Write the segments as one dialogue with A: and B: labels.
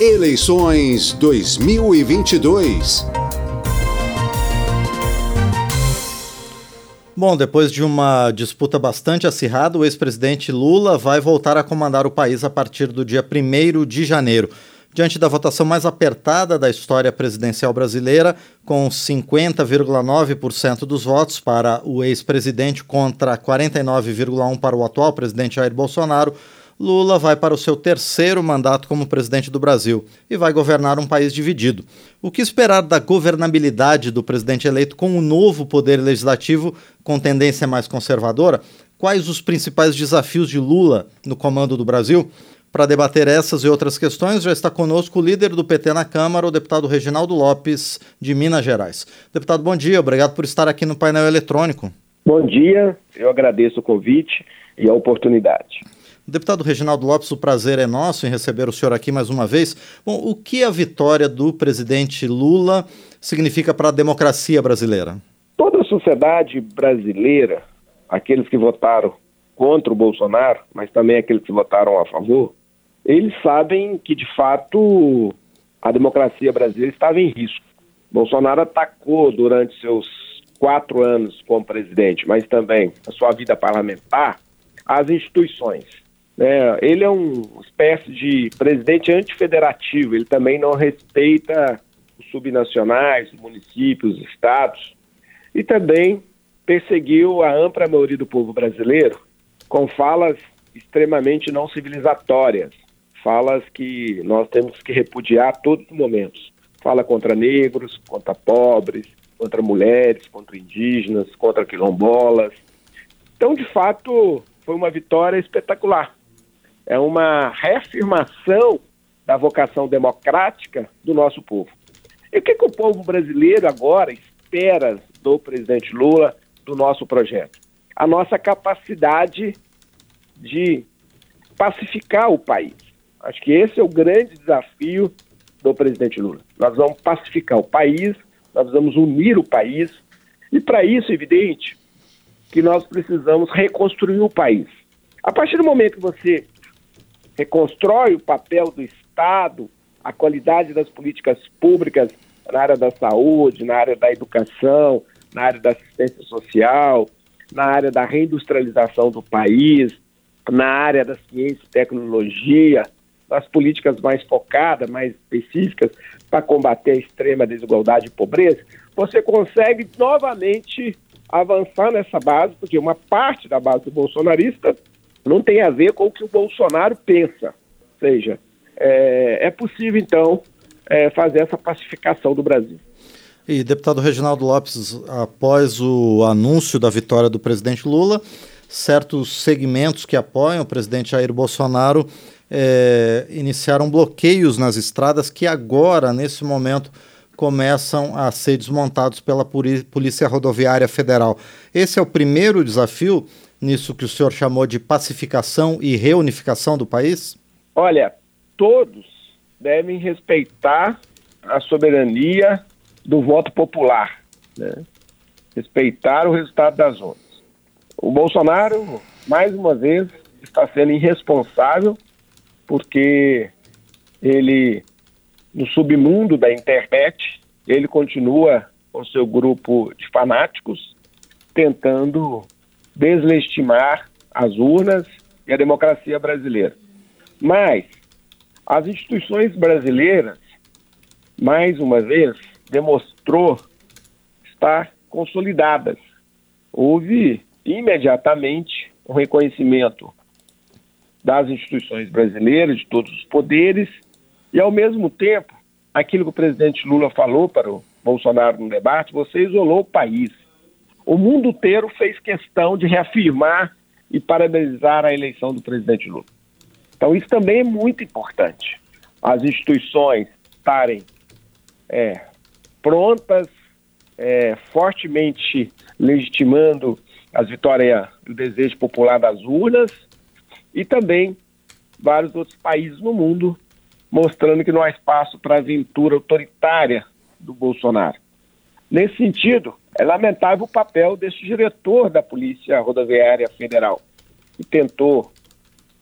A: Eleições 2022.
B: Bom, depois de uma disputa bastante acirrada, o ex-presidente Lula vai voltar a comandar o país a partir do dia 1 de janeiro. Diante da votação mais apertada da história presidencial brasileira, com 50,9% dos votos para o ex-presidente contra 49,1% para o atual presidente Jair Bolsonaro, Lula vai para o seu terceiro mandato como presidente do Brasil e vai governar um país dividido. O que esperar da governabilidade do presidente eleito com o novo poder legislativo com tendência mais conservadora? Quais os principais desafios de Lula no comando do Brasil? Para debater essas e outras questões, já está conosco o líder do PT na Câmara, o deputado Reginaldo Lopes, de Minas Gerais. Deputado, bom dia, obrigado por estar aqui no painel eletrônico.
C: Bom dia, eu agradeço o convite e a oportunidade.
B: Deputado Reginaldo Lopes, o prazer é nosso em receber o senhor aqui mais uma vez. Bom, o que a vitória do presidente Lula significa para a democracia brasileira?
C: Toda a sociedade brasileira, aqueles que votaram contra o Bolsonaro, mas também aqueles que votaram a favor, eles sabem que, de fato, a democracia brasileira estava em risco. Bolsonaro atacou durante seus quatro anos como presidente, mas também a sua vida parlamentar, as instituições. É, ele é uma espécie de presidente antifederativo, ele também não respeita os subnacionais, os municípios, os estados, e também perseguiu a ampla maioria do povo brasileiro com falas extremamente não civilizatórias, falas que nós temos que repudiar a todos os momentos. Fala contra negros, contra pobres, contra mulheres, contra indígenas, contra quilombolas. Então, de fato, foi uma vitória espetacular é uma reafirmação da vocação democrática do nosso povo. E o que, que o povo brasileiro agora espera do presidente Lula, do nosso projeto? A nossa capacidade de pacificar o país. Acho que esse é o grande desafio do presidente Lula. Nós vamos pacificar o país, nós vamos unir o país, e para isso, evidente, que nós precisamos reconstruir o país. A partir do momento que você reconstrói o papel do Estado, a qualidade das políticas públicas na área da saúde, na área da educação, na área da assistência social, na área da reindustrialização do país, na área da ciência e tecnologia, nas políticas mais focadas, mais específicas para combater a extrema desigualdade e pobreza, você consegue novamente avançar nessa base, porque uma parte da base bolsonarista não tem a ver com o que o Bolsonaro pensa. Ou seja, é, é possível, então, é, fazer essa pacificação do Brasil.
B: E, deputado Reginaldo Lopes, após o anúncio da vitória do presidente Lula, certos segmentos que apoiam o presidente Jair Bolsonaro é, iniciaram bloqueios nas estradas que agora, nesse momento, começam a ser desmontados pela Polícia Rodoviária Federal. Esse é o primeiro desafio nisso que o senhor chamou de pacificação e reunificação do país?
C: Olha, todos devem respeitar a soberania do voto popular, né? respeitar o resultado das urnas. O Bolsonaro, mais uma vez, está sendo irresponsável porque ele, no submundo da internet, ele continua com seu grupo de fanáticos tentando deslegitimar as urnas e a democracia brasileira. Mas as instituições brasileiras, mais uma vez, demonstrou estar consolidadas. Houve imediatamente um reconhecimento das instituições brasileiras, de todos os poderes, e ao mesmo tempo, aquilo que o presidente Lula falou para o Bolsonaro no debate, você isolou o país o mundo inteiro fez questão de reafirmar e parabenizar a eleição do presidente Lula. Então, isso também é muito importante. As instituições estarem é, prontas, é, fortemente legitimando as vitórias do desejo popular das urnas e também vários outros países no mundo mostrando que não há espaço para a aventura autoritária do Bolsonaro. Nesse sentido, é lamentável o papel desse diretor da Polícia Rodoviária Federal, que tentou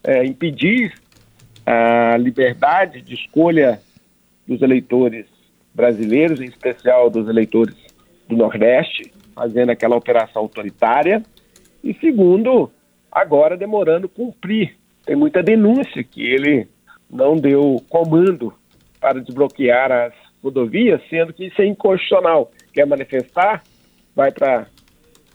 C: é, impedir a liberdade de escolha dos eleitores brasileiros, em especial dos eleitores do Nordeste, fazendo aquela operação autoritária. E segundo, agora demorando cumprir. Tem muita denúncia que ele não deu comando para desbloquear as rodovias, sendo que isso é inconstitucional. Quer manifestar, vai para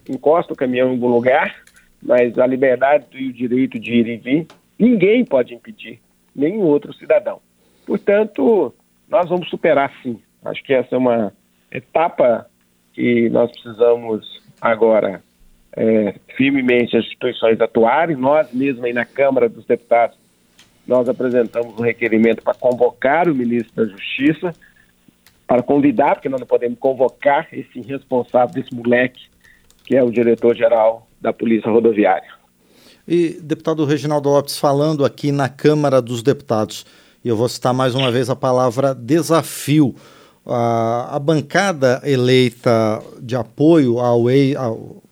C: encosta o caminhão em algum lugar, mas a liberdade e o direito de ir e vir, ninguém pode impedir, nenhum outro cidadão. Portanto, nós vamos superar sim. Acho que essa é uma etapa que nós precisamos agora é, firmemente as instituições atuarem. Nós mesmos aí na Câmara dos Deputados, nós apresentamos um requerimento para convocar o ministro da Justiça, para convidar, porque nós não podemos convocar esse irresponsável, desse moleque, que é o diretor-geral da Polícia Rodoviária.
B: E, deputado Reginaldo Lopes, falando aqui na Câmara dos Deputados, e eu vou citar mais uma vez a palavra desafio. A, a bancada eleita de apoio ao, ao,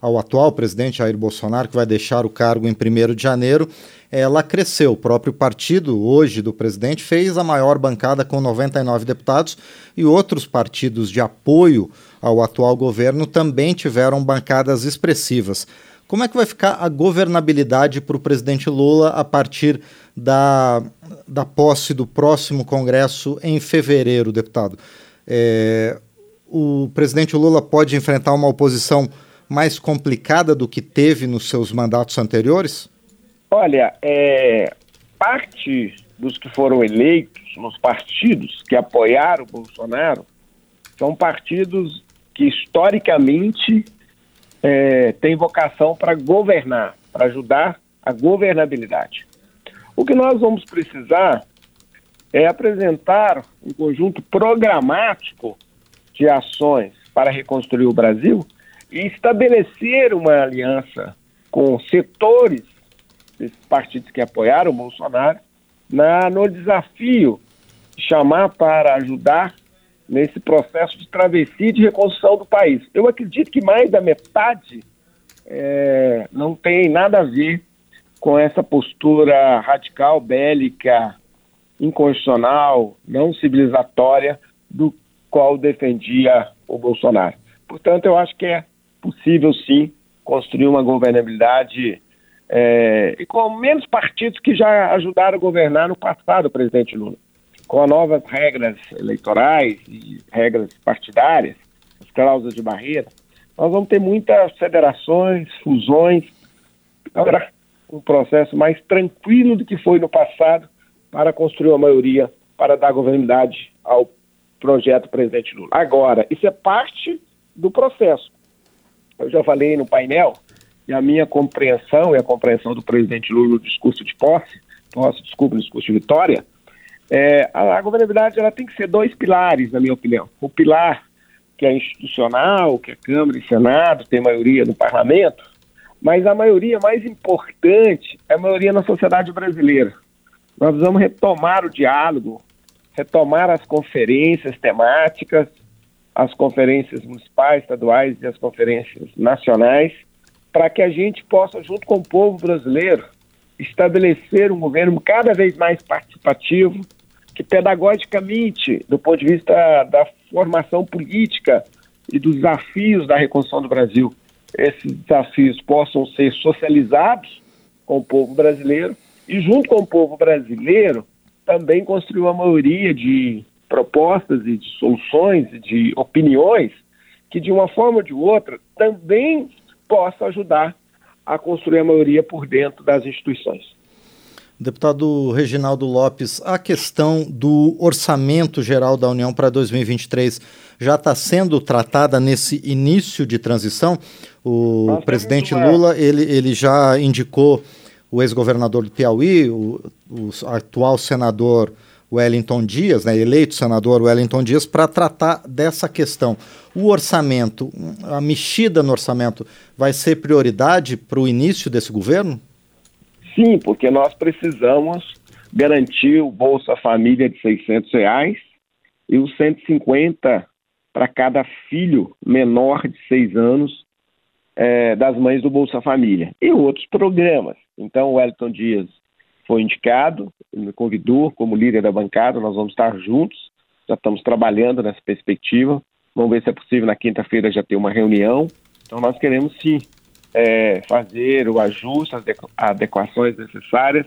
B: ao atual presidente Jair Bolsonaro, que vai deixar o cargo em 1 de janeiro, ela cresceu. O próprio partido, hoje, do presidente, fez a maior bancada com 99 deputados e outros partidos de apoio ao atual governo também tiveram bancadas expressivas. Como é que vai ficar a governabilidade para o presidente Lula a partir da, da posse do próximo Congresso em fevereiro, deputado? É, o presidente Lula pode enfrentar uma oposição mais complicada do que teve nos seus mandatos anteriores?
C: Olha, é, parte dos que foram eleitos nos partidos que apoiaram o Bolsonaro são partidos que historicamente é, tem vocação para governar, para ajudar a governabilidade. O que nós vamos precisar é apresentar um conjunto programático de ações para reconstruir o Brasil e estabelecer uma aliança com setores desses partidos que apoiaram o Bolsonaro na, no desafio de chamar para ajudar nesse processo de travessia de reconstrução do país. Eu acredito que mais da metade é, não tem nada a ver com essa postura radical, bélica, inconstitucional, não civilizatória do qual defendia o Bolsonaro. Portanto, eu acho que é possível sim construir uma governabilidade é, e com menos partidos que já ajudaram a governar no passado, presidente Lula com as novas regras eleitorais e regras partidárias, as cláusulas de barreira, nós vamos ter muitas federações, fusões, agora um processo mais tranquilo do que foi no passado para construir uma maioria para dar governabilidade ao projeto presidente Lula. Agora, isso é parte do processo. Eu já falei no painel e a minha compreensão e a compreensão do presidente Lula no discurso de posse, posse, desculpa, no discurso de vitória, é, a, a, governabilidade ela tem que ser dois pilares, na minha opinião. O pilar que é institucional, que é Câmara e Senado, tem maioria no parlamento, mas a maioria mais importante é a maioria na sociedade brasileira. Nós vamos retomar o diálogo, retomar as conferências temáticas, as conferências municipais, estaduais e as conferências nacionais, para que a gente possa, junto com o povo brasileiro, estabelecer um governo cada vez mais participativo, que pedagogicamente, do ponto de vista da formação política e dos desafios da reconstrução do Brasil, esses desafios possam ser socializados com o povo brasileiro e, junto com o povo brasileiro, também construir uma maioria de propostas e de soluções e de opiniões que, de uma forma ou de outra, também possa ajudar a construir a maioria por dentro das instituições.
B: Deputado Reginaldo Lopes, a questão do orçamento geral da União para 2023 já está sendo tratada nesse início de transição? O Nós presidente Lula ele, ele já indicou o ex-governador do Piauí, o, o, atual senador Wellington Dias, né, eleito senador Wellington Dias, para tratar dessa questão. O orçamento, a mexida no orçamento, vai ser prioridade para o início desse governo?
C: Sim, porque nós precisamos garantir o Bolsa Família de 600 reais e os 150 para cada filho menor de seis anos é, das mães do Bolsa Família e outros programas. Então, o Elton Dias foi indicado, me convidou como líder da bancada, nós vamos estar juntos já estamos trabalhando nessa perspectiva. Vamos ver se é possível na quinta-feira já ter uma reunião. Então, nós queremos sim é, fazer o ajuste, as adequações necessárias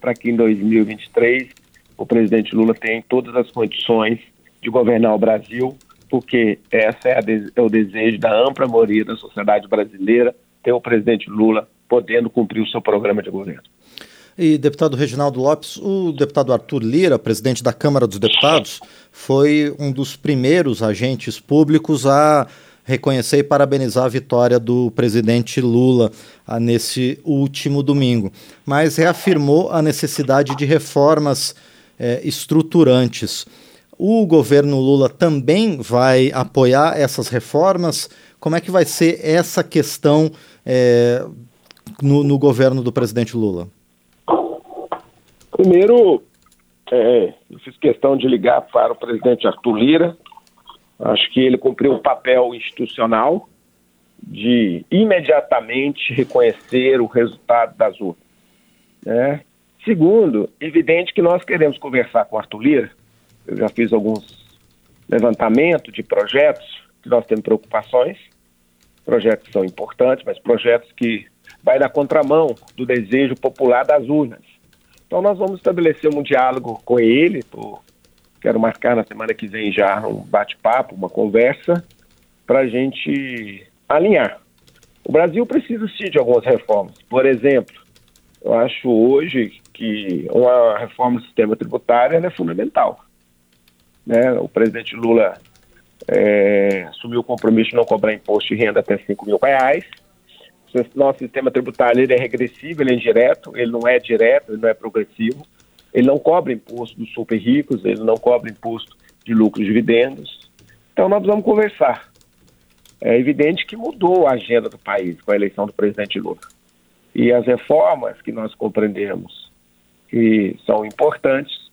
C: para que em 2023 o presidente Lula tenha todas as condições de governar o Brasil, porque essa é, é o desejo da ampla maioria da sociedade brasileira, ter o presidente Lula podendo cumprir o seu programa de governo.
B: E deputado Reginaldo Lopes, o deputado Arthur Lira, presidente da Câmara dos Deputados, foi um dos primeiros agentes públicos a reconhecer e parabenizar a vitória do presidente Lula ah, nesse último domingo, mas reafirmou a necessidade de reformas eh, estruturantes. O governo Lula também vai apoiar essas reformas? Como é que vai ser essa questão eh, no, no governo do presidente Lula?
C: Primeiro, é, eu fiz questão de ligar para o presidente Arthur Lira. Acho que ele cumpriu o papel institucional de imediatamente reconhecer o resultado das urnas. Né? Segundo, evidente que nós queremos conversar com o Arthur Lira. Eu já fiz alguns levantamentos de projetos que nós temos preocupações. Projetos que são importantes, mas projetos que vai na contramão do desejo popular das urnas. Então nós vamos estabelecer um diálogo com ele, quero marcar na semana que vem já um bate-papo, uma conversa, para a gente alinhar. O Brasil precisa sim de algumas reformas. Por exemplo, eu acho hoje que uma reforma do sistema tributário é fundamental. Né? O presidente Lula é, assumiu o compromisso de não cobrar imposto de renda até 5 mil reais nosso sistema tributário ele é regressivo, ele é indireto, ele não é direto, ele não é progressivo. Ele não cobra imposto dos super ricos, ele não cobra imposto de lucros e dividendos. Então nós vamos conversar. É evidente que mudou a agenda do país com a eleição do presidente Lula. E as reformas que nós compreendemos que são importantes,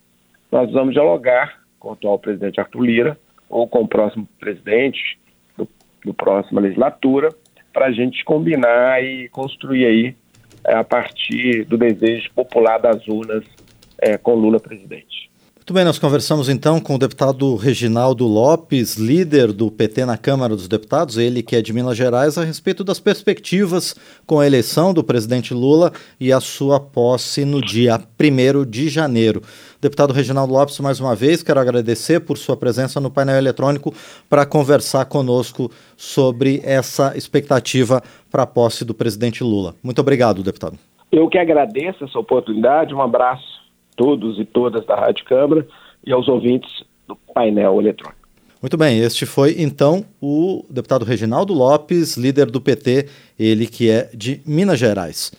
C: nós vamos dialogar com o atual presidente Arthur Lira ou com o próximo presidente do, do próxima legislatura para a gente combinar e construir aí é, a partir do desejo popular das urnas é, com Lula presidente.
B: Muito bem, nós conversamos então com o deputado Reginaldo Lopes, líder do PT na Câmara dos Deputados, ele que é de Minas Gerais, a respeito das perspectivas com a eleição do presidente Lula e a sua posse no dia 1 de janeiro. Deputado Reginaldo Lopes, mais uma vez, quero agradecer por sua presença no painel eletrônico para conversar conosco sobre essa expectativa para a posse do presidente Lula. Muito obrigado, deputado.
C: Eu que agradeço essa oportunidade, um abraço todos e todas da Rádio Câmara e aos ouvintes do painel eletrônico.
B: Muito bem, este foi então o deputado Reginaldo Lopes, líder do PT, ele que é de Minas Gerais.